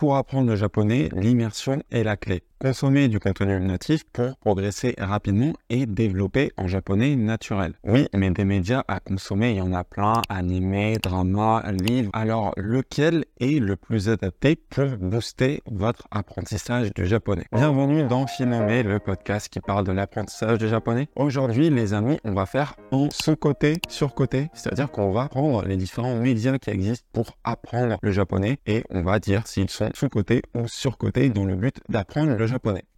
Pour apprendre le japonais, l'immersion est la clé. Consommer du contenu natif pour progresser rapidement et développer en japonais naturel. Oui, mais des médias à consommer, il y en a plein, animés, dramas, livres. Alors, lequel est le plus adapté pour booster votre apprentissage du japonais? Bienvenue dans Finome, le podcast qui parle de l'apprentissage du japonais. Aujourd'hui, les amis, on va faire en sous-côté, sur-côté, c'est-à-dire qu'on va prendre les différents médias qui existent pour apprendre le japonais et on va dire s'ils sont sous-côté ou sur-côté dans le but d'apprendre le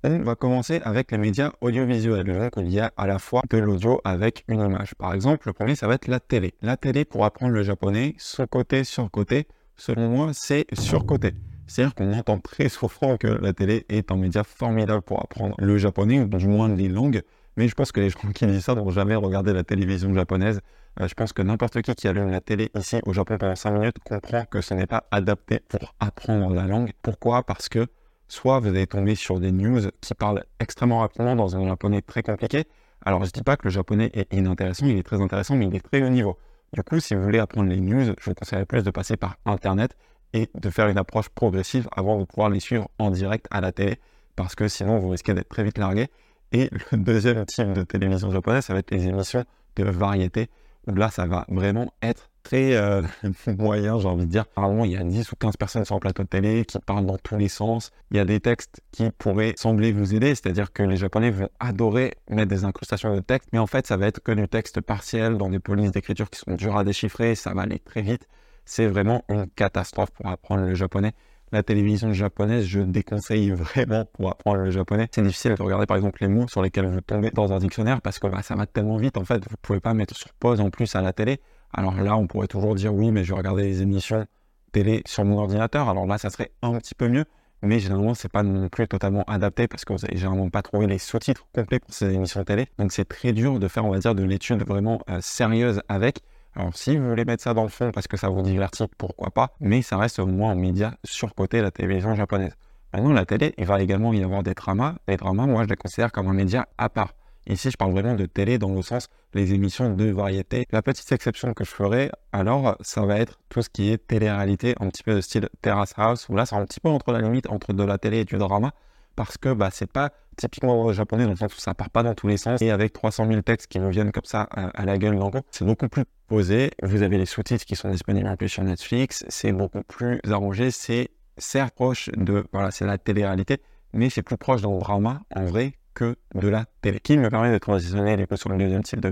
On va commencer avec les médias audiovisuels. Donc, il y a à la fois de l'audio avec une image. Par exemple, le premier, ça va être la télé. La télé, pour apprendre le japonais, sous-côté, sur-côté, selon moi, c'est sur-côté. C'est-à-dire qu'on entend très souvent que la télé est un média formidable pour apprendre le japonais, ou du moins les langues. Mais je pense que les gens qui disent ça n'ont jamais regardé la télévision japonaise. Euh, je pense que n'importe qui qui allume la télé ici au Japon pendant 5 minutes comprend que ce n'est pas adapté pour apprendre la langue. Pourquoi? Parce que soit vous allez tomber sur des news qui parlent extrêmement rapidement dans un japonais très compliqué. Alors je ne dis pas que le japonais est inintéressant, il est très intéressant, mais il est très haut niveau. Du coup, si vous voulez apprendre les news, je vous conseillerais plus de passer par Internet et de faire une approche progressive avant de pouvoir les suivre en direct à la télé, parce que sinon vous risquez d'être très vite largué. Et le deuxième type de télévision japonaise, ça va être les émissions de variété, où là, ça va vraiment être très euh, moyen, j'ai envie de dire. Normalement, il y a 10 ou 15 personnes sur le plateau de télé qui parlent dans tous les sens. Il y a des textes qui pourraient sembler vous aider, c'est-à-dire que les Japonais vont adorer mettre des incrustations de texte, mais en fait, ça va être que du texte partiel dans des polices d'écriture qui sont dures à déchiffrer, ça va aller très vite. C'est vraiment une catastrophe pour apprendre le japonais la télévision japonaise, je déconseille vraiment pour apprendre le japonais. C'est difficile de regarder par exemple les mots sur lesquels vous tombez dans un dictionnaire parce que bah, ça va tellement vite en fait, vous pouvez pas mettre sur pause en plus à la télé. Alors là, on pourrait toujours dire oui, mais je vais regarder les émissions télé sur mon ordinateur. Alors là, ça serait un petit peu mieux, mais généralement, c'est pas non plus totalement adapté parce que vous n'avez généralement pas trouvé les sous-titres complets pour ces émissions télé. Donc c'est très dur de faire, on va dire, de l'étude vraiment euh, sérieuse avec. Alors si vous voulez mettre ça dans le fond parce que ça vous divertit, pourquoi pas, mais ça reste au moins un média surcoté la télévision japonaise. Maintenant, la télé, il va également y avoir des dramas. Les dramas, moi, je les considère comme un média à part. Ici, je parle vraiment de télé dans le sens les émissions de variété. La petite exception que je ferai, alors, ça va être tout ce qui est télé-réalité, un petit peu de style Terrace House, où là, c'est un petit peu entre la limite entre de la télé et du drama, parce que bah, c'est pas typiquement japonais dans le sens où ça part pas dans tous les sens. Et avec 300 000 textes qui nous viennent comme ça euh, à la gueule d'un c'est beaucoup plus posé. Vous avez les sous-titres qui sont disponibles en plus sur Netflix. C'est beaucoup plus arrangé. C'est certes proche de, voilà, c'est la télé-réalité, mais c'est plus proche d'un drama en vrai que de la télé. Qui me permet de transitionner les sur le deuxième type de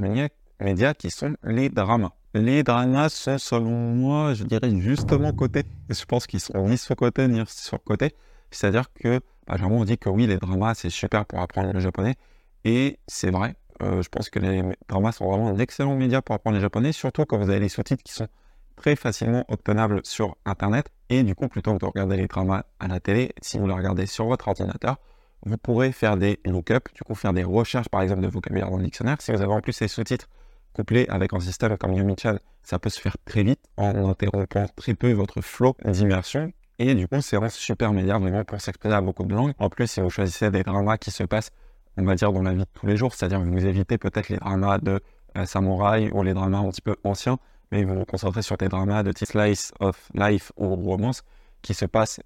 médias qui sont les dramas. Les dramas sont, selon moi, je dirais justement côté. Je pense qu'ils sont ni sur côté ni sur côté. C'est-à-dire que, bah, généralement, on dit que oui, les dramas, c'est super pour apprendre le japonais. Et c'est vrai. Euh, je pense que les dramas sont vraiment un excellent média pour apprendre le japonais, surtout quand vous avez les sous-titres qui sont très facilement obtenables sur Internet. Et du coup, plutôt que de regarder les dramas à la télé, si vous les regardez sur votre ordinateur, vous pourrez faire des lookups, du coup faire des recherches par exemple de vocabulaire dans le dictionnaire. Si vous avez en plus les sous-titres couplés avec un système comme Yumichan, ça peut se faire très vite en interrompant très peu votre flow d'immersion et du coup, c'est un super média vraiment pour s'exprimer à beaucoup de langues. En plus, si vous choisissez des dramas qui se passent, on va dire, dans la vie de tous les jours, c'est-à-dire que vous évitez peut-être les dramas de euh, samouraï ou les dramas un petit peu anciens, mais vous vous concentrez sur des dramas de type slice of life ou romance qui se passent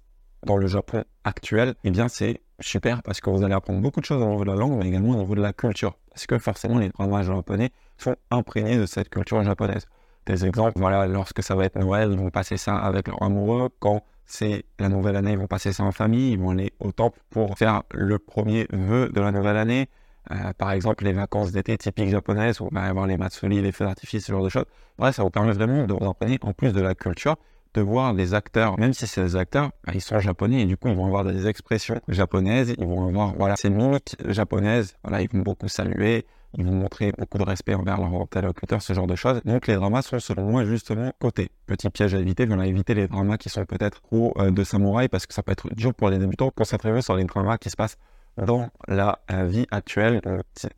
dans le Japon actuel, eh bien c'est super parce que vous allez apprendre beaucoup de choses au niveau de la langue, mais également au niveau de la culture. Parce que forcément, les dramas japonais sont imprégnés de cette culture japonaise? Des exemples, voilà, lorsque ça va être Noël, ils vont passer ça avec leur amoureux. Quand c'est la nouvelle année, ils vont passer ça en famille, ils vont aller au temple pour faire le premier vœu de la nouvelle année. Euh, par exemple, les vacances d'été typiques japonaises, où il va avoir les matsuri, les feux d'artifice, ce genre de choses. Bref, ça vous permet vraiment de vous entraîner en plus de la culture, de voir les acteurs, même si c'est des acteurs, bah, ils sont japonais et du coup, ils vont avoir des expressions japonaises, ils vont avoir, voilà, ces mimiques japonaises, voilà, ils vont beaucoup saluer, ils vont montrer beaucoup de respect envers leur interlocuteur, ce genre de choses. Donc les dramas sont selon moi justement côté. Petit piège à éviter, voilà, éviter les dramas qui sont peut-être trop euh, de samouraï parce que ça peut être dur pour les débutants. Concentrez-vous sur les dramas qui se passent dans la euh, vie actuelle.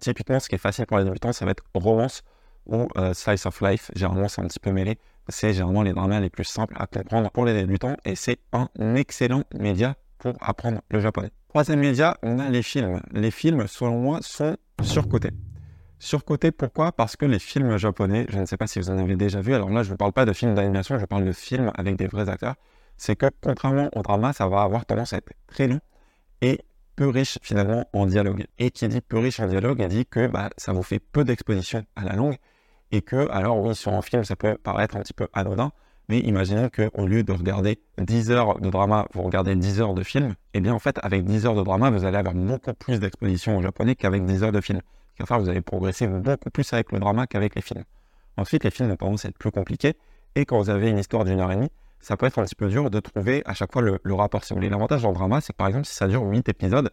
typiquement, ce qui est facile pour les débutants, ça va être romance ou euh, slice of life. Généralement, c'est un petit peu mêlé. C'est généralement les dramas les plus simples à comprendre pour les débutants et c'est un excellent média pour apprendre le japonais. Troisième média, on a les films. Les films, selon moi, sont surcotés. Surcoté, pourquoi? Parce que les films japonais, je ne sais pas si vous en avez déjà vu, alors là je ne parle pas de films d'animation, je parle de films avec des vrais acteurs, c'est que contrairement au drama, ça va avoir tendance à être très long et peu riche finalement en dialogue. Et qui dit peu riche en dialogue, dit que bah, ça vous fait peu d'exposition à la langue et que, alors oui, sur un film, ça peut paraître un petit peu anodin, mais imaginez qu'au lieu de regarder 10 heures de drama, vous regardez 10 heures de film, et eh bien en fait, avec 10 heures de drama, vous allez avoir beaucoup plus d'exposition au japonais qu'avec 10 heures de film. Car vous allez progresser beaucoup plus avec le drama qu'avec les films. Ensuite, les films ont tendance à être plus compliqués, et quand vous avez une histoire d'une heure et demie, ça peut être un petit peu dur de trouver à chaque fois le, rapport. Si vous voulez, l'avantage le drama, c'est que par exemple, si ça dure 8 épisodes,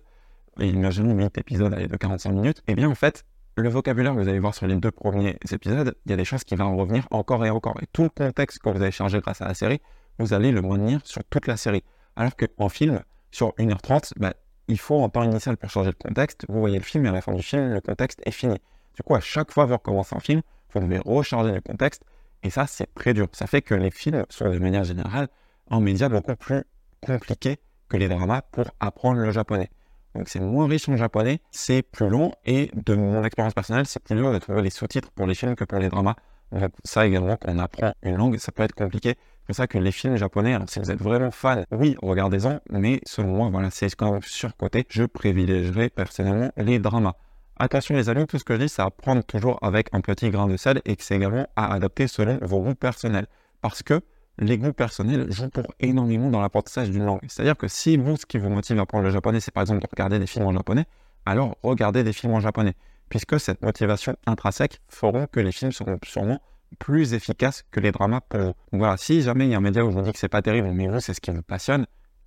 et imaginons 8 épisodes de 45 minutes, et eh bien en fait, le vocabulaire que vous allez voir sur les deux premiers épisodes, il y a des choses qui vont revenir encore et encore. Et tout le contexte que vous avez chargé grâce à la série, vous allez le maintenir sur toute la série. Alors qu'en film, sur 1h30, bah, il faut un temps initial pour changer le contexte. Vous voyez le film et à la fin du film, le contexte est fini. Du coup, à chaque fois que vous recommencez un film, vous devez recharger le contexte. Et ça, c'est très dur. Ça fait que les films sont de manière générale en médias beaucoup plus compliqués que les dramas pour apprendre le japonais. Donc c'est moins riche en japonais, c'est plus long et de mon expérience personnelle, c'est plus dur de trouver les sous-titres pour les films que pour les dramas. Donc ça également, quand on apprend une langue, ça peut être compliqué. C'est pour ça que les films japonais, alors si vous êtes vraiment fan, oui, regardez-en, mais selon moi, voilà, c'est quand même surcoté. Je privilégierais personnellement les dramas. Attention les amis, tout ce que je dis, c'est à prendre toujours avec un petit grain de sel et que c'est également à adapter selon vos goûts personnels. Parce que les goûts personnels jouent pour énormément dans l'apprentissage d'une langue. C'est-à-dire que si vous, ce qui vous motive à apprendre le japonais, c'est par exemple de regarder des films en japonais, alors regardez des films en japonais, puisque cette motivation intrinsèque feront que les films seront sûrement plus efficaces que les dramas pour vous. voilà, si jamais il y a un média où je vous dis que c'est pas terrible, mais vous, c'est ce qui vous passionne,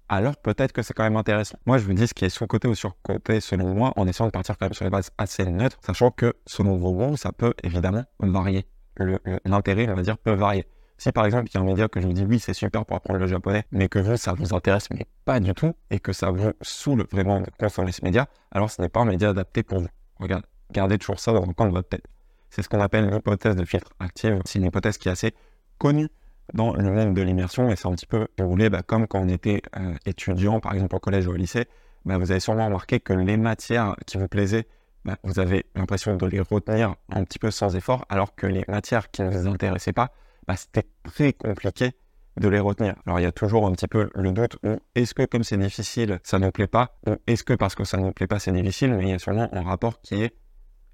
alors peut-être que c'est quand même intéressant. Moi, je vous dis ce qui est sous-côté ou sur-côté selon moi, en essayant de partir quand même sur les bases assez neutres, sachant que selon vos goûts, ça peut évidemment varier. L'intérêt, on va dire, peut varier. Si par exemple, il y a un média que je vous dis oui, c'est super pour apprendre le japonais, mais que vous, ça vous intéresse, mais pas du tout, et que ça vous saoule vraiment de consommer ce média, alors ce n'est pas un média adapté pour vous. Regarde, gardez toujours ça dans le coin de votre tête. C'est ce qu'on appelle l'hypothèse de filtre active. C'est une hypothèse qui est assez connue dans le monde de l'immersion, et c'est un petit peu, voulez, bah, comme quand on était euh, étudiant, par exemple au collège ou au lycée, bah, vous avez sûrement remarqué que les matières qui vous plaisaient, bah, vous avez l'impression de les retenir un petit peu sans effort, alors que les matières qui ne vous intéressaient pas, bah, c'était très compliqué de les retenir. Alors il y a toujours un petit peu le doute est-ce que comme c'est difficile, ça ne plaît pas, ou est-ce que parce que ça ne plaît pas, c'est difficile, mais il y a sûrement un rapport qui est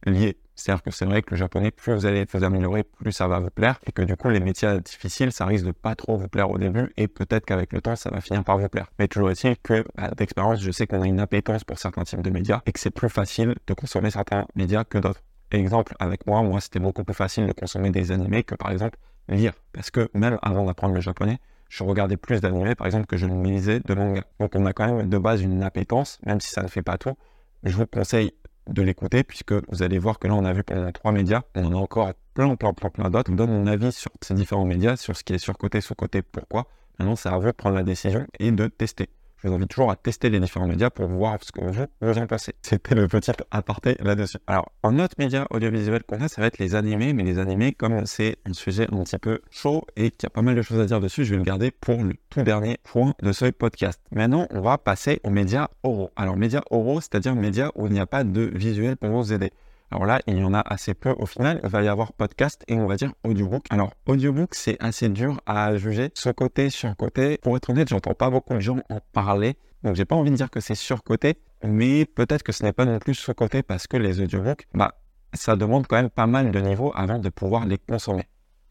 lié. C'est-à-dire que c'est vrai que le japonais, plus vous allez vous améliorer, plus ça va vous plaire, et que du coup les métiers difficiles, ça risque de pas trop vous plaire au début, et peut-être qu'avec le temps, ça va finir par vous plaire. Mais toujours est-il que, bah, d'expérience, je sais qu'on a une appétence pour certains types de médias, et que c'est plus facile de consommer certains médias que d'autres. Exemple, avec moi, moi c'était beaucoup plus facile de consommer des animés que par exemple lire. Parce que même avant d'apprendre le japonais, je regardais plus d'animés, par exemple, que je ne lisais de manga. Donc on a quand même de base une appétence, même si ça ne fait pas tout. Je vous conseille de l'écouter, puisque vous allez voir que là, on a vu pendant trois médias, on en a encore plein, plein, plein, plein d'autres. Je donne mon avis sur ces différents médias, sur ce qui est sur-côté, sous-côté, pourquoi. Maintenant, c'est à vous de prendre la décision et de tester je vous invite toujours à tester les différents médias pour voir ce que vous, vous en pensez. C'était le petit aparté là-dessus. Alors, un autre média audiovisuel qu'on a, ça va être les animés, mais les animés, comme c'est un sujet un petit peu chaud et qu'il y a pas mal de choses à dire dessus, je vais le garder pour le tout dernier point de ce podcast. Maintenant, on va passer aux médias oraux. Alors, médias oraux, c'est-à-dire médias où il n'y a pas de visuel pour vous aider. Alors là, il y en a assez peu au final. Il va y avoir podcast et on va dire audiobook. Alors, audiobook, c'est assez dur à juger. Ce côté, sur. Pour être honnête, j'entends pas beaucoup de gens en parler. Donc, j'ai pas envie de dire que c'est surcoté, mais peut-être que ce n'est pas non plus surcoté parce que les audiobooks, bah, ça demande quand même pas mal de niveaux avant de pouvoir les consommer.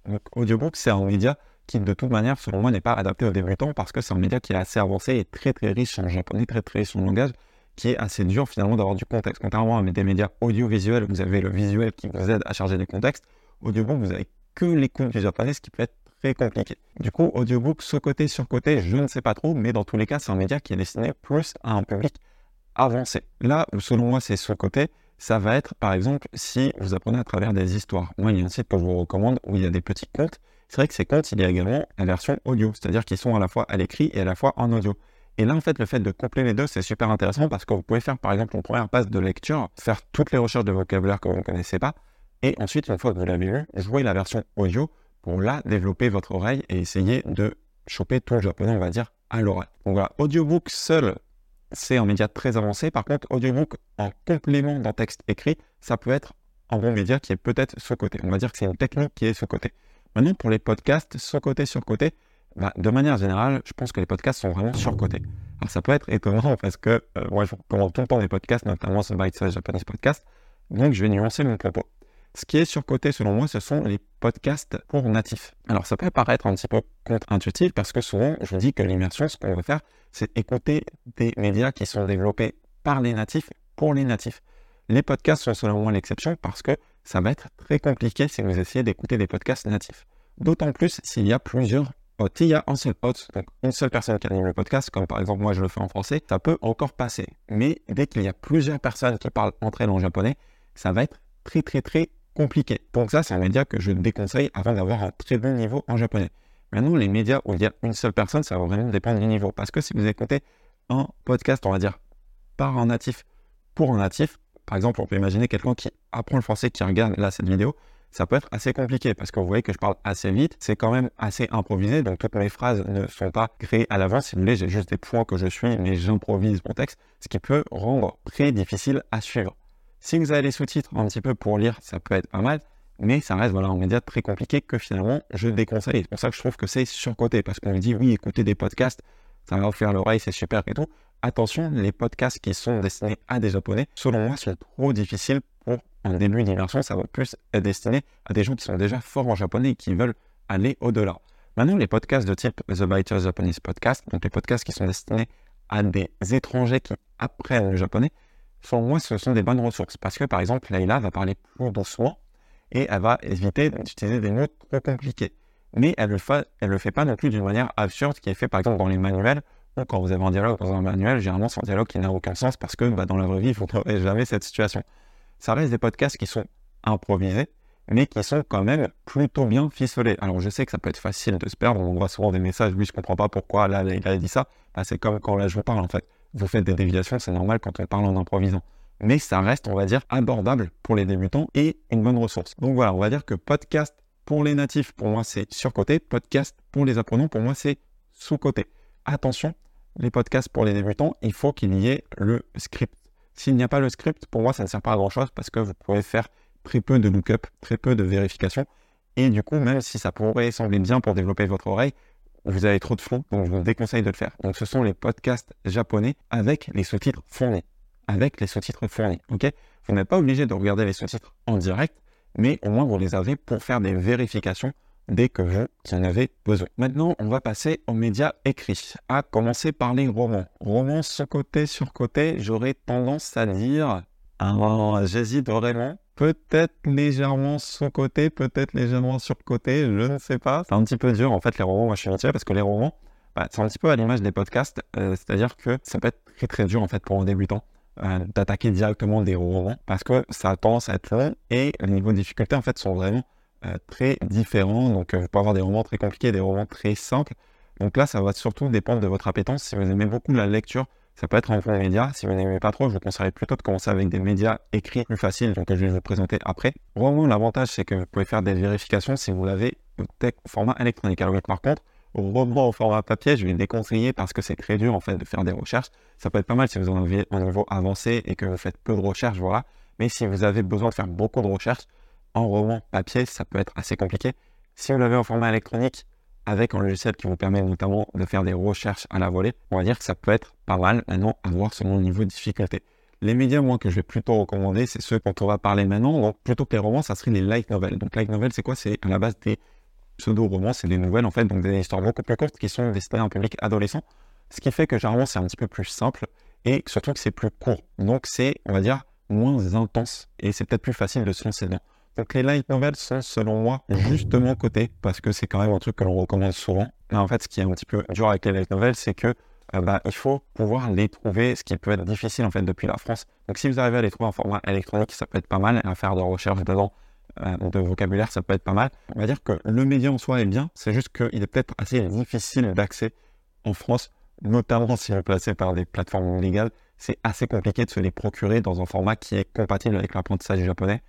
Donc, audiobook, c'est un média qui, de toute manière, selon moi, n'est pas adapté aux débutants parce que c'est un média qui est assez avancé et très très riche en japonais, très très riche en langage qui est assez dur finalement d'avoir du contexte. Contrairement à des médias audiovisuels, vous avez le visuel qui vous aide à charger des contextes. Audiobook, vous avez que les comptes du japonais, ce qui peut être très compliqué. Du coup, audiobook, ce côté, sur côté, je ne sais pas trop, mais dans tous les cas, c'est un média qui est destiné plus à un public avancé. Là où, selon moi, c'est ce côté, ça va être, par exemple, si vous apprenez à travers des histoires. Moi, il y a un site que je vous recommande où il y a des petits contes. C'est vrai que ces contes, il y a également la version audio, c'est-à-dire qu'ils sont à la fois à l'écrit et à la fois en audio. Et là, en fait, le fait de coupler les deux, c'est super intéressant parce que vous pouvez faire, par exemple, une première passe de lecture, faire toutes les recherches de vocabulaire que vous ne connaissez pas, et ensuite, une fois que vous l'avez lu, jouer la version audio pour là développer votre oreille et essayer de choper tout le japonais, on va dire, à l'oreille. Donc voilà, audiobook seul, c'est un média très avancé. Par contre, audiobook en complément d'un texte écrit, ça peut être un bon média qui est peut-être ce côté. On va dire que c'est une technique qui est ce côté. Maintenant, pour les podcasts, ce côté sur côté, bah, De manière générale, je pense que les podcasts sont vraiment surcotés. Alors ça peut être étonnant parce que euh, moi je recommande tout le temps des podcasts, notamment ce Bite Size Japanese Podcast, donc je vais nuancer mon propos. Ce qui est surcoté selon moi, ce sont les podcasts pour natifs. Alors ça peut paraître un petit peu contre-intuitif parce que souvent je dis que l'immersion, ce qu'on veut faire, c'est écouter des médias qui sont développés par les natifs pour les natifs. Les podcasts sont selon moi l'exception parce que ça va être très compliqué si vous essayez d'écouter des podcasts natifs. D'autant plus s'il y a plusieurs. S'il y a un seul hôte, donc une seule personne qui anime le podcast, comme par exemple moi je le fais en français, ça peut encore passer. Mais dès qu'il y a plusieurs personnes qui parlent entre elles en japonais, ça va être très très très compliqué. Donc ça, c'est un média que je déconseille avant d'avoir un très bon niveau en japonais. Maintenant, les médias où il y a une seule personne, ça va vraiment dépendre du niveau. Parce que si vous écoutez un podcast, on va dire, par un natif pour un natif, par exemple, on peut imaginer quelqu'un qui apprend le français, qui regarde là cette vidéo, ça peut être assez compliqué parce que vous voyez que je parle assez vite, c'est quand même assez improvisé, donc toutes mes phrases ne sont pas créées à l'avance. Si vous voulez, j'ai juste des points que je suis, mais j'improvise mon texte, ce qui peut rendre très difficile à suivre. Si vous avez les sous-titres un petit peu pour lire, ça peut être pas mal, mais ça reste voilà, un média très compliqué que finalement je déconseille. C'est pour ça que je trouve que c'est surcoté, parce qu'on me dit oui, écoutez des podcasts, ça va vous faire l'oreille, c'est super et tout. Attention, les podcasts qui sont destinés à des japonais, selon moi, sont trop difficiles pour un début d'immersion. Ça va plus être destiné à des gens qui sont déjà forts en japonais et qui veulent aller au-delà. Maintenant, les podcasts de type The Biter Japanese Podcast, donc les podcasts qui sont destinés à des étrangers qui apprennent le japonais, selon moi, ce sont des bonnes ressources. Parce que, par exemple, Leila va parler plus doucement et elle va éviter d'utiliser des mots trop compliqués. Mais elle ne le, le fait pas non plus d'une manière absurde, qui est fait, par exemple, dans les manuels, ou quand vous avez un dialogue dans un manuel, généralement, c'est un dialogue qui n'a aucun sens parce que bah, dans la vraie vie, vous n'aurez jamais cette situation. Ça reste des podcasts qui sont improvisés, mais qui sont quand même plutôt bien ficelés. Alors, je sais que ça peut être facile de se perdre. On voit souvent des messages, oui, je comprends pas pourquoi là, il a dit ça. Bah, c'est comme quand là, je vous parle, en fait vous faites des déviations, c'est normal quand on parle en improvisant. Mais ça reste, on va dire, abordable pour les débutants et une bonne ressource. Donc voilà, on va dire que podcast pour les natifs, pour moi, c'est surcoté. Podcast pour les apprenants, pour moi, c'est sous-côté. Attention, les podcasts pour les débutants, il faut qu'il y ait le script. S'il n'y a pas le script, pour moi, ça ne sert pas à grand-chose parce que vous pouvez faire très peu de look-up, très peu de vérification. Et du coup, même si ça pourrait sembler bien pour développer votre oreille, vous avez trop de fonds, donc je vous déconseille de le faire. Donc ce sont les podcasts japonais avec les sous-titres fournis. Avec les sous-titres fournis, ok? Vous n'êtes pas obligé de regarder les sous-titres en direct, mais au moins vous les avez pour faire des vérifications dès que vous en avez besoin. Maintenant, on va passer aux médias écrits, à commencer par les romans. Romans sur côté sur côté, j'aurais tendance à dire, ah, j'hésite vraiment peut-être légèrement sous-côté, peut-être légèrement sur-côté, je ne sais pas. C'est un petit peu dur en fait les romans, moi je suis attiré parce que les romans, bah, c'est un petit peu à l'image des podcasts, euh, c'est-à-dire que ça peut être très très dur en fait pour un débutant euh, d'attaquer directement des romans parce que ça a tendance à être long et les niveaux de difficulté en fait sont vraiment euh, très différents. Donc vous pouvez avoir des romans très compliqués, des romans très simples. Donc là, ça va surtout dépendre de votre appétence. Si vous aimez beaucoup la lecture, ça peut être un bon média. Si vous n'aimez pas trop, je vous conseillerais plutôt de commencer avec des médias écrits plus faciles, donc je vais vous présenter après. Vraiment, l'avantage, c'est que vous pouvez faire des vérifications si vous l'avez au format électronique. Alors par contre, au moment au format papier, je vais déconseiller parce que c'est très dur en fait de faire des recherches. Ça peut être pas mal si vous en avez un niveau avancé et que vous faites peu de recherches, voilà. Mais si vous avez besoin de faire beaucoup de recherches, en roman papier, ça peut être assez compliqué. Si vous l'avez en format électronique, avec un logiciel qui vous permet notamment de faire des recherches à la volée, on va dire que ça peut être pas mal maintenant à voir selon le niveau de difficulté. Les médias, moi, que je vais plutôt recommander, c'est ceux dont on va parler maintenant. Donc, plutôt que les romans, ça serait les light novels. Donc, light novels, c'est quoi? C'est à la base des pseudo-romans, c'est des nouvelles, en fait, donc des histoires beaucoup plus courtes qui sont destinées à un public adolescent. Ce qui fait que généralement, c'est un petit peu plus simple et surtout que c'est plus court. Donc, c'est, on va dire, moins intense et c'est peut-être plus facile de se lancer dedans. Donc les light novels sont selon moi justement cotés parce que c'est quand même un truc que l'on recommande souvent. Mais en fait, ce qui est un petit peu dur avec les light novels, c'est que euh, bah, il faut pouvoir les trouver, ce qui peut être difficile en fait depuis la France. Donc si vous arrivez à les trouver en format électronique, ça peut être pas mal. À faire de recherche dedans, euh, de vocabulaire, ça peut être pas mal. On va dire que le média en soi est bien, c'est juste qu'il est peut-être assez difficile d'accès en France, notamment si est placé par des plateformes légales. C'est assez compliqué de se les procurer dans un format qui est compatible avec l'apprentissage japonais.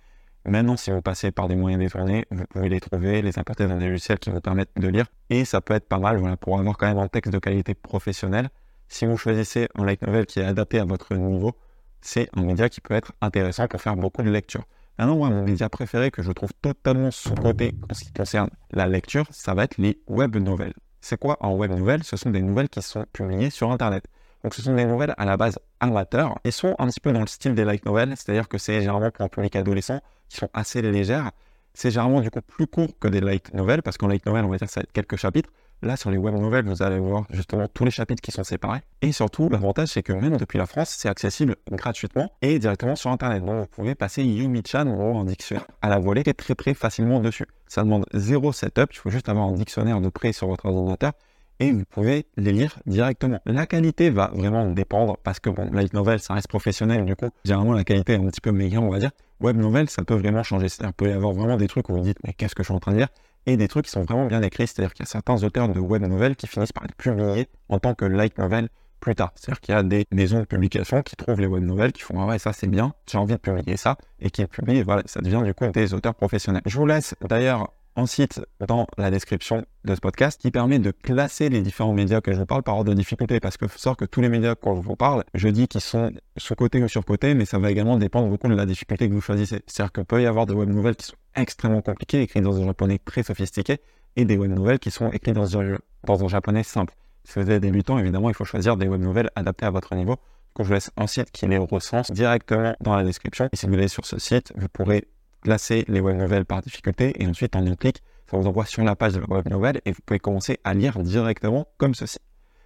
Maintenant, si vous passez par des moyens détournés, vous pouvez les trouver, les importer dans des logiciels qui vous permettent de lire. Et ça peut être pas mal voilà, pour avoir quand même un texte de qualité professionnelle. Si vous choisissez un light novel qui est adapté à votre niveau, c'est un média qui peut être intéressant pour faire beaucoup de lecture. Maintenant, moi, mon média préféré que je trouve totalement sous-côté en ce qui concerne la lecture, ça va être les web novels. C'est quoi en web nouvelles Ce sont des nouvelles qui sont publiées sur Internet. Donc ce sont des nouvelles à la base amateurs et sont un petit peu dans le style des light novels, c'est-à-dire que c'est généralement pour un public adolescent qui sont assez légères. C'est généralement du coup plus court que des light novels parce qu'en light novel, on va dire ça va être quelques chapitres. Là, sur les web novels, vous allez voir justement tous les chapitres qui sont séparés. Et surtout, l'avantage, c'est que même depuis la France, c'est accessible gratuitement et directement sur Internet. Donc, vous pouvez passer Yumi-chan ou un dictionnaire à la volée très très facilement dessus. Ça demande zéro setup. Il faut juste avoir un dictionnaire de près sur votre ordinateur et vous pouvez les lire directement. La qualité va vraiment dépendre parce que bon, light novel, ça reste professionnel, du coup, généralement la qualité est un petit peu meilleure, on va dire. Web novel, ça peut vraiment changer. C'est-à-dire, peut y avoir vraiment des trucs où vous dites, mais qu'est-ce que je suis en train de dire Et des trucs qui sont vraiment bien écrits. C'est-à-dire qu'il y a certains auteurs de web novel qui finissent par être publiés en tant que light novel plus tard. C'est-à-dire qu'il y a des maisons de publication qui trouvent les web novels, qui font ah ouais ça c'est bien, j'ai envie de publier ça, et qui publient, voilà, ça devient du coup des auteurs professionnels. Je vous laisse d'ailleurs un site dans la description de ce podcast qui permet de classer les différents médias que je parle par ordre de difficulté. Parce que savoir que tous les médias quand je vous parle, je dis qu'ils sont sous-côté ou sur-côté, mais ça va également dépendre beaucoup de la difficulté que vous choisissez. C'est-à-dire qu'il peut y avoir des web nouvelles qui sont extrêmement compliquées, écrites dans un japonais très sophistiqué, et des web nouvelles qui sont écrites dans un, dans un japonais simple. Si vous êtes débutant, évidemment, il faut choisir des web nouvelles adaptées à votre niveau. Donc, je vous laisse un site qui les recense directement dans la description. Et si vous allez sur ce site, vous pourrez classer les web novels par difficulté et ensuite en un clic, ça vous envoie sur la page de la web novel et vous pouvez commencer à lire directement comme ceci.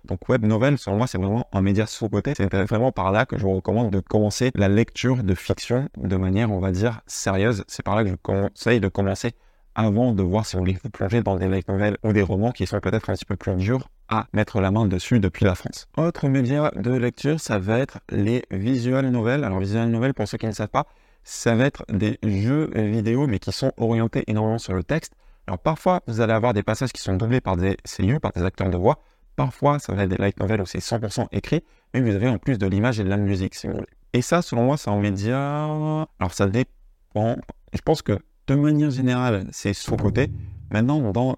Donc web novel, selon moi, c'est vraiment un média sous-côté. C'est vraiment par là que je vous recommande de commencer la lecture de fiction de manière, on va dire, sérieuse. C'est par là que je conseille de commencer avant de voir si vous voulez vous plonger dans des light novels ou des romans qui sont peut-être un petit peu plus durs à mettre la main dessus depuis la France. Autre média de lecture, ça va être les visual novels. Alors visual novels, pour ceux qui ne savent pas, ça va être des jeux vidéo, mais qui sont orientés énormément sur le texte. Alors parfois, vous allez avoir des passages qui sont doublés par des CU, par des acteurs de voix. Parfois, ça va être des light novels où c'est 100% écrit, mais vous avez en plus de l'image et de la musique, si vous voulez. Et ça, selon moi, c'est en média... Alors ça dépend. Je pense que de manière générale, c'est sous-côté. Maintenant, dans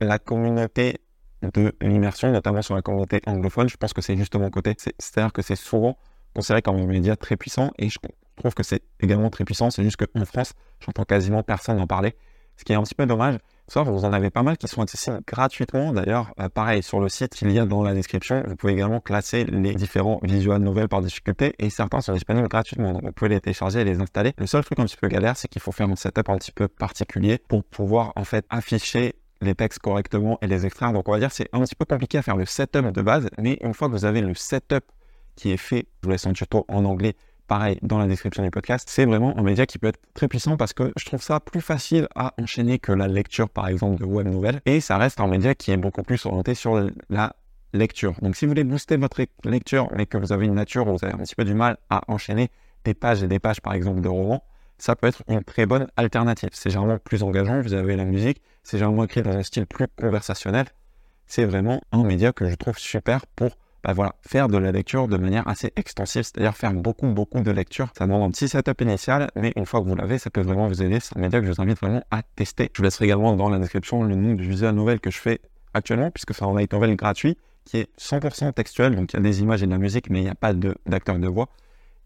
la communauté de l'immersion, notamment sur la communauté anglophone, je pense que c'est justement côté. C'est-à-dire que c'est souvent considéré comme un média très puissant et je trouve que c'est également très puissant. C'est juste qu'en France, j'entends quasiment personne en parler, ce qui est un petit peu dommage. Sauf vous en avez pas mal qui sont accessibles gratuitement. D'ailleurs, euh, pareil, sur le site qu'il y a dans la description, vous pouvez également classer les différents visual novels par difficulté et certains sont disponibles gratuitement. Donc, vous pouvez les télécharger et les installer. Le seul truc un petit peu galère, c'est qu'il faut faire un setup un petit peu particulier pour pouvoir en fait afficher les textes correctement et les extraire. Donc, on va dire c'est un petit peu compliqué à faire le setup de base, mais une fois que vous avez le setup qui est fait, je vous laisse un tuto en anglais pareil dans la description du podcast, c'est vraiment un média qui peut être très puissant parce que je trouve ça plus facile à enchaîner que la lecture par exemple de web nouvelles et ça reste un média qui est beaucoup plus orienté sur la lecture. Donc si vous voulez booster votre lecture mais que vous avez une nature où vous avez un petit peu du mal à enchaîner des pages et des pages par exemple de romans, ça peut être une très bonne alternative. C'est généralement plus engageant, vous avez la musique, c'est généralement écrit dans un style plus conversationnel. C'est vraiment un média que je trouve super pour bah voilà, faire de la lecture de manière assez extensive, c'est-à-dire faire beaucoup, beaucoup de lecture. Ça demande un petit setup initial, mais une fois que vous l'avez, ça peut vraiment vous aider. C'est un média que je vous invite vraiment à tester. Je vous laisserai également dans la description le nom du visual novel que je fais actuellement, puisque c'est un light novel gratuit qui est 100% textuel, donc il y a des images et de la musique, mais il n'y a pas d'acteur de, voix,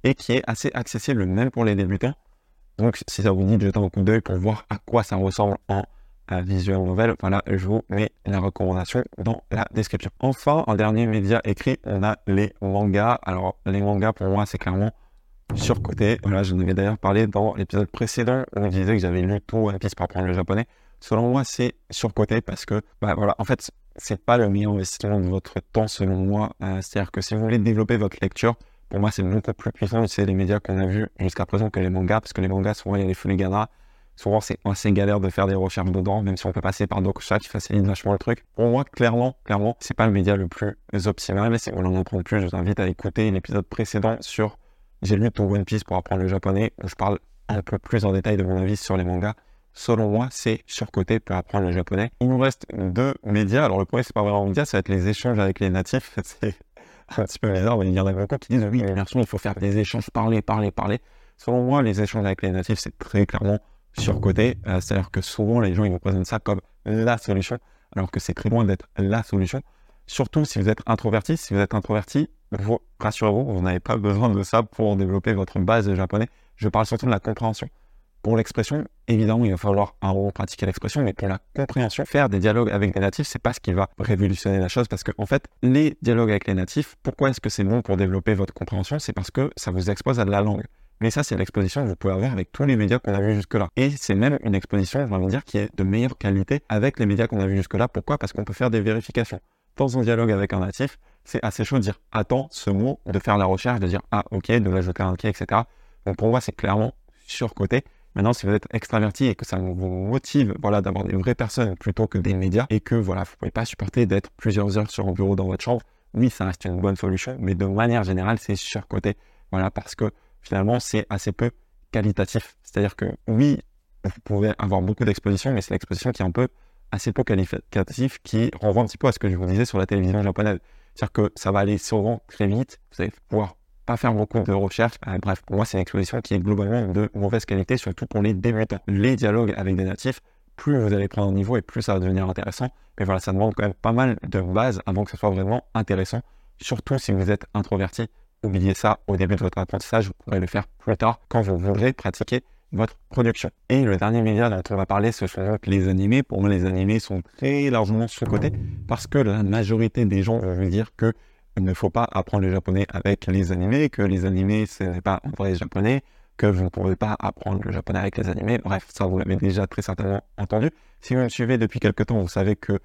et qui est assez accessible même pour les débutants. Donc si ça vous dit de jeter un coup d'œil pour voir à quoi ça ressemble en visual novel, voilà, je vous mets la recommandation dans la description. Enfin, en dernier média écrit, on a les mangas. Alors, les mangas, pour moi, c'est clairement surcoté. Voilà, j'en avais d'ailleurs parlé dans l'épisode précédent où je disais que j'avais lu tout One Piece pour apprendre le japonais. Selon moi, c'est surcoté parce que, bah voilà, en fait, c'est pas le meilleur investissement de votre temps, selon moi. Euh, c'est-à-dire que si vous voulez développer votre lecture, pour moi, c'est beaucoup plus puissant c'est les médias qu'on a vus jusqu'à présent que les mangas, parce que les mangas, souvent, il y a les Funigana, Souvent, c'est assez galère de faire des recherches dedans, même si on peut passer par DocChat qui facilite vachement le truc. Pour moi, clairement, clairement, c'est pas le média le plus optimal. Mais si voulez en apprendre plus, je vous invite à écouter l'épisode précédent sur J'ai lu ton One Piece pour apprendre le japonais, où je parle un peu plus en détail de mon avis sur les mangas. Selon moi, c'est surcoté pour apprendre le japonais. Il nous reste deux médias. Alors, le premier, c'est pas vraiment un média, ça va être les échanges avec les natifs. C'est un petit peu bizarre, mais il y en a beaucoup qui disent oui, l'immersion, il faut faire des échanges, parler, parler, parler. Selon moi, les échanges avec les natifs, c'est très clairement surcoté. Euh, C'est-à-dire que souvent, les gens, ils vous présentent ça comme la solution, alors que c'est très loin d'être la solution. Surtout si vous êtes introverti. Si vous êtes introverti, rassurez-vous, vous n'avez pas besoin de ça pour développer votre base de japonais. Je parle surtout de la compréhension. Pour l'expression, évidemment, il va falloir un moment pratiquer l'expression, mais pour la compréhension, faire des dialogues avec des natifs, c'est pas ce qui va révolutionner la chose, parce que en fait, les dialogues avec les natifs, pourquoi est-ce que c'est bon pour développer votre compréhension? C'est parce que ça vous expose à de la langue. Mais ça, c'est l'exposition que vous pouvez avoir avec tous les médias qu'on a vus jusque-là. Et c'est même une exposition, je vais dire, qui est de meilleure qualité avec les médias qu'on a vus jusque-là. Pourquoi? Parce qu'on peut faire des vérifications. Dans un dialogue avec un natif, c'est assez chaud de dire attends ce mot, de faire la recherche, de dire ah ok, de l'ajouter un ok, etc. Donc pour moi, c'est clairement surcoté. Maintenant, si vous êtes extraverti et que ça vous motive voilà, d'avoir des vraies personnes plutôt que des médias et que voilà, vous ne pouvez pas supporter d'être plusieurs heures sur un bureau dans votre chambre, oui, ça reste une bonne solution, mais de manière générale, c'est surcoté. Voilà, parce que finalement, c'est assez peu qualitatif. C'est-à-dire que oui, vous pouvez avoir beaucoup d'expositions, mais c'est l'exposition qui est un peu assez peu qualitatif, qui renvoie un petit peu à ce que je vous disais sur la télévision japonaise. C'est-à-dire que ça va aller souvent très vite, vous allez pouvoir pas faire beaucoup de recherches. Euh, bref, pour moi, c'est une exposition qui est globalement de mauvaise qualité, surtout pour les débutants. Les dialogues avec des natifs, plus vous allez prendre un niveau et plus ça va devenir intéressant. Mais voilà, ça demande quand même pas mal de bases avant que ce soit vraiment intéressant, surtout si vous êtes introverti. Oubliez ça au début de votre apprentissage, vous pourrez le faire plus tard quand vous voudrez pratiquer votre production. Et le dernier média dont on va parler, ce sont les animés. Pour moi, les animés sont très largement sous-cotés parce que la majorité des gens vont dire que il ne faut pas apprendre le japonais avec les animés, que les animés, ce n'est pas en vrai japonais, que vous ne pouvez pas apprendre le japonais avec les animés. Bref, ça, vous l'avez déjà très certainement entendu. Si vous me suivez depuis quelque temps, vous savez que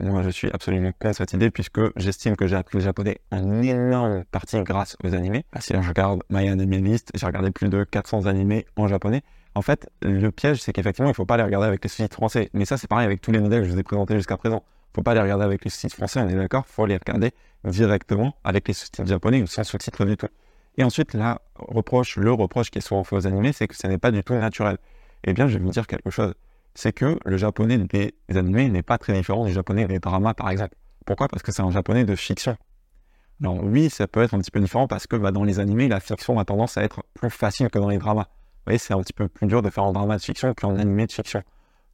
moi, je suis absolument contre cette idée puisque j'estime que j'ai appris le japonais en énorme partie grâce aux animés. Ah, si je regarde My Anime List, j'ai regardé plus de 400 animés en japonais. En fait, le piège, c'est qu'effectivement, il ne faut pas les regarder avec les sous-titres français. Mais ça, c'est pareil avec tous les modèles que je vous ai présentés jusqu'à présent. Il ne faut pas les regarder avec les sous-titres français, on est d'accord Il faut les regarder directement avec les sous-titres japonais ou sans sous-titres du tout. Et ensuite, la reproche, le reproche qui est souvent fait aux animés, c'est que ce n'est pas du tout naturel. Eh bien, je vais vous dire quelque chose. C'est que le japonais des animés n'est pas très différent du japonais des dramas, par exemple. Pourquoi? Parce que c'est un japonais de fiction. Alors oui, ça peut être un petit peu différent parce que bah, dans les animés, la fiction a tendance à être plus facile que dans les dramas. Vous voyez, c'est un petit peu plus dur de faire un drama de fiction qu'un animé de fiction.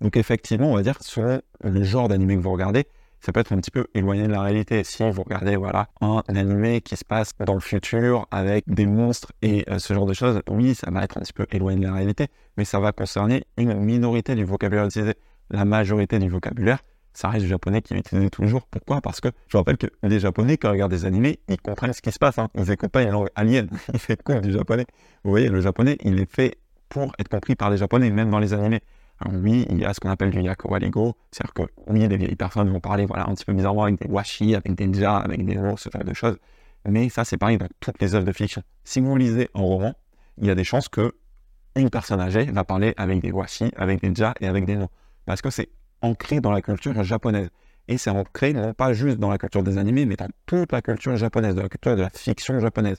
Donc effectivement, on va dire, selon le genre d'animé que vous regardez, ça peut être un petit peu éloigné de la réalité. Si vous regardez voilà, un animé qui se passe dans le futur avec des monstres et euh, ce genre de choses, oui, ça va être un petit peu éloigné de la réalité, mais ça va concerner une minorité du vocabulaire utilisé. La majorité du vocabulaire, ça reste du japonais qui est utilisé toujours. Pourquoi? Parce que je rappelle que les japonais, quand ils regardent des animés, ils comprennent ce qui se passe. Hein. Ils n'écoutent pas une langue alien. Ils font du japonais. Vous voyez, le japonais, il est fait pour être compris par les japonais, même dans les animés. Alors oui, il y a ce qu'on appelle du Waligo, c'est-à-dire que oui, des vieilles personnes vont parler voilà, un petit peu bizarrement avec des washi, avec des ja, avec des mots, ce genre de choses. Mais ça, c'est pareil dans toutes les œuvres de fiction. Si vous lisez un roman, il y a des chances que une personne âgée va parler avec des washi, avec des ja et avec des noms. Parce que c'est ancré dans la culture japonaise. Et c'est ancré non pas juste dans la culture des animés, mais dans toute la culture japonaise, dans la culture de la fiction japonaise.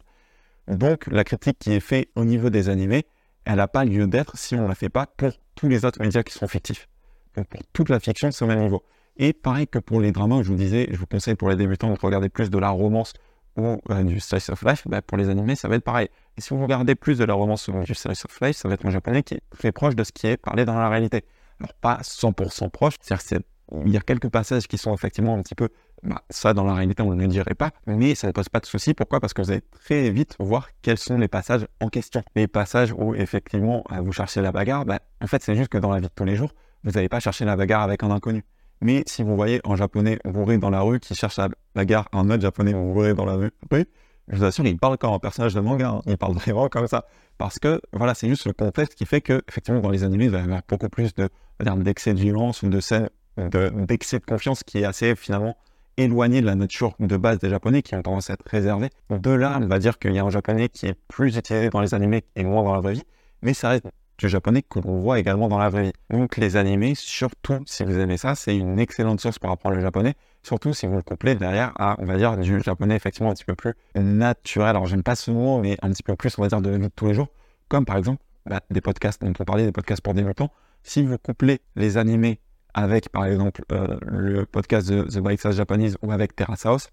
Donc, la critique qui est faite au niveau des animés, elle n'a pas lieu d'être si on ne la fait pas pour tous les autres médias qui sont fictifs. Donc pour toute la fiction, c'est au même niveau. Et pareil que pour les dramas, je vous disais, je vous conseille pour les débutants de regarder plus de la romance ou euh, du slice of life, bah, pour les animés, ça va être pareil. Et si vous regardez plus de la romance ou du slice of life, ça va être un japonais qui est très proche de ce qui est parlé dans la réalité. Alors pas 100% proche, c'est-à-dire qu'il y a quelques passages qui sont effectivement un petit peu bah, ça, dans la réalité, on ne le dirait pas, mais ça ne pose pas de souci. Pourquoi? Parce que vous allez très vite voir quels sont les passages en question. Les passages où, effectivement, euh, vous cherchez la bagarre, bah, en fait, c'est juste que dans la vie de tous les jours, vous n'allez pas chercher la bagarre avec un inconnu. Mais si vous voyez un japonais bourré dans la rue qui cherche la bagarre, un autre japonais bourré dans la rue, je vous assure, il parle comme un personnage de manga. Hein. Il parle vraiment comme ça. Parce que, voilà, c'est juste le contexte qui fait que, effectivement, dans les animés, il va y avoir beaucoup plus de, d'excès de violence ou de scènes d'excès de confiance qui est assez, finalement, éloigné de la nature de base des japonais qui ont tendance à être réservés. De là, on va dire qu'il y a un japonais qui est plus utilisé dans les animés et moins dans la vraie vie, mais ça reste du japonais que l'on voit également dans la vraie vie. Donc les animés, surtout si vous aimez ça, c'est une excellente source pour apprendre le japonais, surtout si vous le couplez derrière à, on va dire, du japonais effectivement un petit peu plus naturel. Alors j'aime pas ce mot, mais un petit peu plus, on va dire, de de tous les jours, comme par exemple bah, des podcasts on parlait, des podcasts pour débutants. Si vous couplez les animés avec par exemple euh, le podcast The Bike Japanese ou avec Terrace House,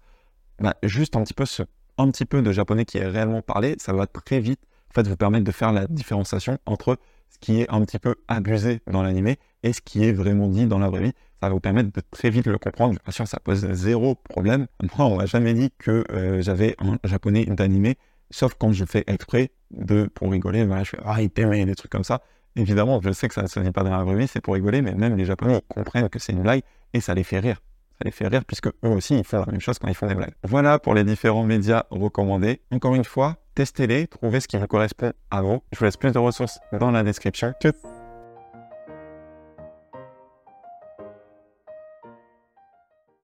bah, juste un petit, peu de japonais qui est réellement parlé, ça va très vite en fait, vous permettre de faire la différenciation entre ce qui est un petit peu abusé dans l'animé et ce qui est vraiment dit dans la vraie vie. Ça va vous permettre de très vite le comprendre. Bien sûr, ça pose zéro problème. Moi, on m'a jamais dit que euh, j'avais un japonais d'animé, sauf quand je fais exprès de, pour rigoler, je fais ah, il des trucs comme ça. Évidemment, je sais que ça ne se dit pas dans la vraie c'est pour rigoler, mais même les Japonais comprennent que c'est une blague et ça les fait rire. Ça les fait rire puisque eux aussi, ils font la même chose quand ils font des blagues. Voilà pour les différents médias recommandés. Encore une fois, testez-les, trouvez ce qui vous correspond à vous. Je vous laisse plus de ressources dans la description. Tchuss